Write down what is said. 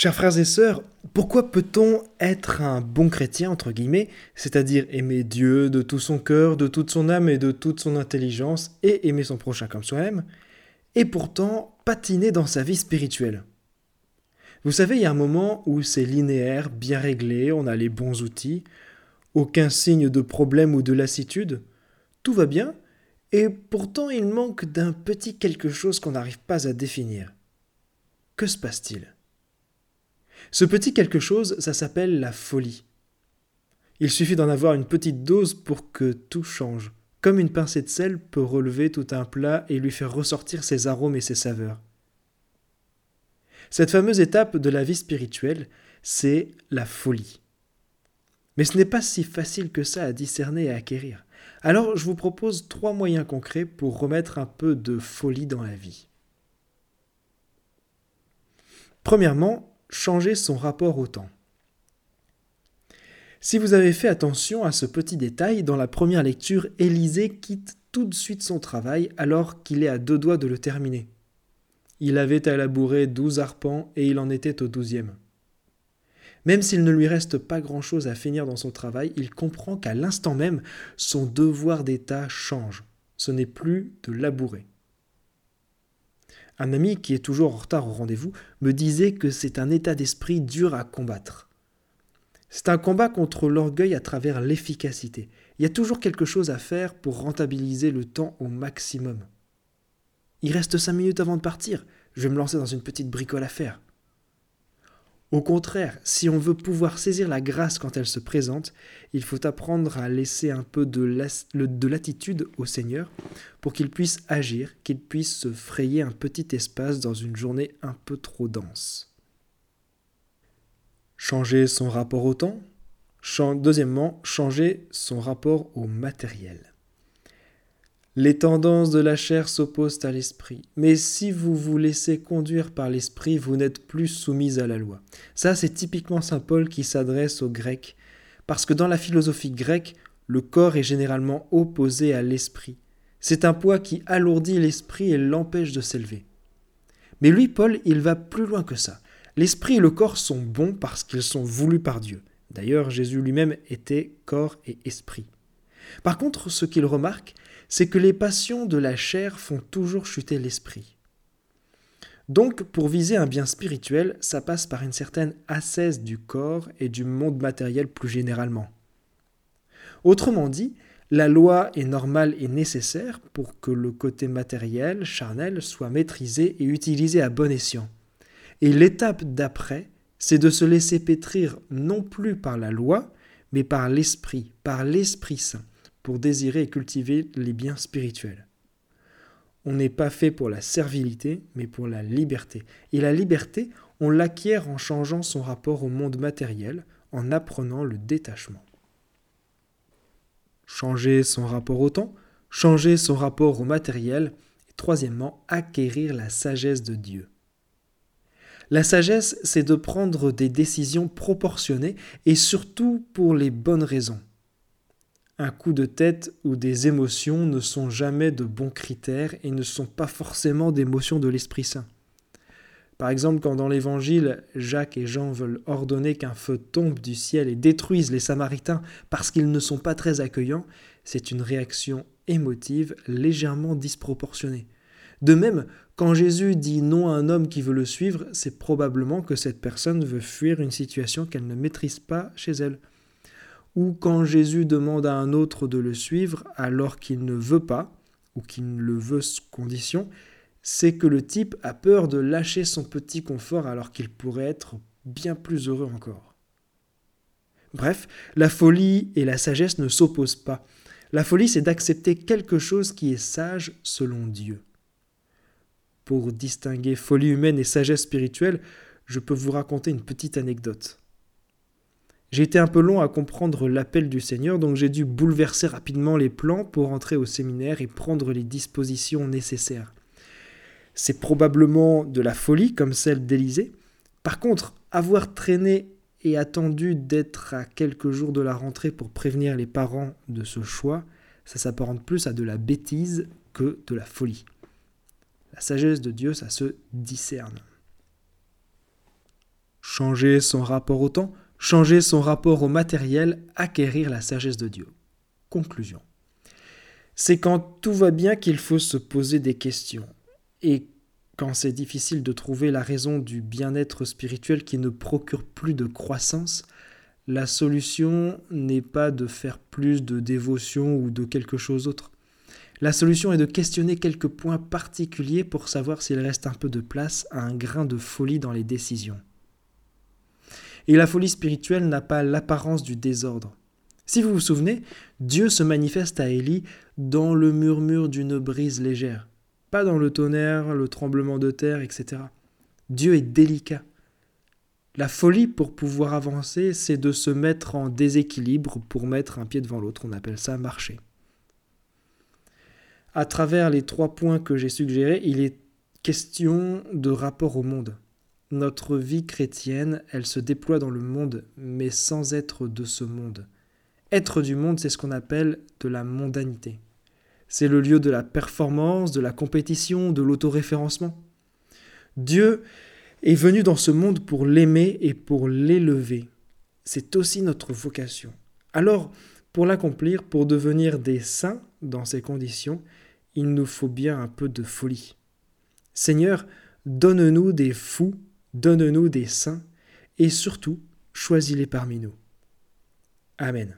Chers frères et sœurs, pourquoi peut-on être un bon chrétien, entre guillemets, c'est-à-dire aimer Dieu de tout son cœur, de toute son âme et de toute son intelligence, et aimer son prochain comme soi-même, et pourtant patiner dans sa vie spirituelle? Vous savez, il y a un moment où c'est linéaire, bien réglé, on a les bons outils, aucun signe de problème ou de lassitude, tout va bien, et pourtant il manque d'un petit quelque chose qu'on n'arrive pas à définir. Que se passe-t-il? Ce petit quelque chose, ça s'appelle la folie. Il suffit d'en avoir une petite dose pour que tout change, comme une pincée de sel peut relever tout un plat et lui faire ressortir ses arômes et ses saveurs. Cette fameuse étape de la vie spirituelle, c'est la folie. Mais ce n'est pas si facile que ça à discerner et à acquérir. Alors je vous propose trois moyens concrets pour remettre un peu de folie dans la vie. Premièrement, changer son rapport au temps. Si vous avez fait attention à ce petit détail, dans la première lecture, Élisée quitte tout de suite son travail alors qu'il est à deux doigts de le terminer. Il avait à labourer douze arpents et il en était au douzième. Même s'il ne lui reste pas grand-chose à finir dans son travail, il comprend qu'à l'instant même, son devoir d'État change. Ce n'est plus de labourer. Un ami qui est toujours en retard au rendez-vous me disait que c'est un état d'esprit dur à combattre. C'est un combat contre l'orgueil à travers l'efficacité. Il y a toujours quelque chose à faire pour rentabiliser le temps au maximum. Il reste cinq minutes avant de partir. Je vais me lancer dans une petite bricole à faire. Au contraire, si on veut pouvoir saisir la grâce quand elle se présente, il faut apprendre à laisser un peu de, latitude au Seigneur pour qu'il puisse agir, qu'il puisse se frayer un petit espace dans une journée un peu trop dense. Changer son rapport au temps. Deuxièmement, changer son rapport au matériel. Les tendances de la chair s'opposent à l'esprit. Mais si vous vous laissez conduire par l'esprit, vous n'êtes plus soumis à la loi. Ça, c'est typiquement Saint Paul qui s'adresse aux Grecs. Parce que dans la philosophie grecque, le corps est généralement opposé à l'esprit. C'est un poids qui alourdit l'esprit et l'empêche de s'élever. Mais lui, Paul, il va plus loin que ça. L'esprit et le corps sont bons parce qu'ils sont voulus par Dieu. D'ailleurs, Jésus lui-même était corps et esprit. Par contre, ce qu'il remarque, c'est que les passions de la chair font toujours chuter l'esprit. Donc, pour viser un bien spirituel, ça passe par une certaine ascèse du corps et du monde matériel plus généralement. Autrement dit, la loi est normale et nécessaire pour que le côté matériel, charnel, soit maîtrisé et utilisé à bon escient. Et l'étape d'après, c'est de se laisser pétrir non plus par la loi, mais par l'Esprit, par l'Esprit Saint, pour désirer et cultiver les biens spirituels. On n'est pas fait pour la servilité, mais pour la liberté. Et la liberté, on l'acquiert en changeant son rapport au monde matériel, en apprenant le détachement. Changer son rapport au temps, changer son rapport au matériel, et troisièmement, acquérir la sagesse de Dieu. La sagesse, c'est de prendre des décisions proportionnées et surtout pour les bonnes raisons. Un coup de tête ou des émotions ne sont jamais de bons critères et ne sont pas forcément d'émotions de l'Esprit Saint. Par exemple, quand dans l'Évangile, Jacques et Jean veulent ordonner qu'un feu tombe du ciel et détruise les Samaritains parce qu'ils ne sont pas très accueillants, c'est une réaction émotive légèrement disproportionnée. De même, quand Jésus dit non à un homme qui veut le suivre, c'est probablement que cette personne veut fuir une situation qu'elle ne maîtrise pas chez elle ou quand Jésus demande à un autre de le suivre alors qu'il ne veut pas, ou qu'il ne le veut sous condition, c'est que le type a peur de lâcher son petit confort alors qu'il pourrait être bien plus heureux encore. Bref, la folie et la sagesse ne s'opposent pas. La folie, c'est d'accepter quelque chose qui est sage selon Dieu. Pour distinguer folie humaine et sagesse spirituelle, je peux vous raconter une petite anecdote. J'ai été un peu long à comprendre l'appel du Seigneur, donc j'ai dû bouleverser rapidement les plans pour entrer au séminaire et prendre les dispositions nécessaires. C'est probablement de la folie comme celle d'Élysée. Par contre, avoir traîné et attendu d'être à quelques jours de la rentrée pour prévenir les parents de ce choix, ça s'apparente plus à de la bêtise que de la folie. La sagesse de Dieu, ça se discerne. changer son rapport au temps, changer son rapport au matériel, acquérir la sagesse de Dieu. Conclusion. C'est quand tout va bien qu'il faut se poser des questions. Et quand c'est difficile de trouver la raison du bien-être spirituel qui ne procure plus de croissance, la solution n'est pas de faire plus de dévotion ou de quelque chose d'autre. La solution est de questionner quelques points particuliers pour savoir s'il reste un peu de place à un grain de folie dans les décisions. Et la folie spirituelle n'a pas l'apparence du désordre. Si vous vous souvenez, Dieu se manifeste à Élie dans le murmure d'une brise légère, pas dans le tonnerre, le tremblement de terre, etc. Dieu est délicat. La folie pour pouvoir avancer, c'est de se mettre en déséquilibre pour mettre un pied devant l'autre, on appelle ça marcher. À travers les trois points que j'ai suggérés, il est question de rapport au monde. Notre vie chrétienne, elle se déploie dans le monde, mais sans être de ce monde. Être du monde, c'est ce qu'on appelle de la mondanité. C'est le lieu de la performance, de la compétition, de l'autoréférencement. Dieu est venu dans ce monde pour l'aimer et pour l'élever. C'est aussi notre vocation. Alors, pour l'accomplir, pour devenir des saints dans ces conditions, il nous faut bien un peu de folie. Seigneur, donne-nous des fous Donne-nous des saints et surtout, choisis-les parmi nous. Amen.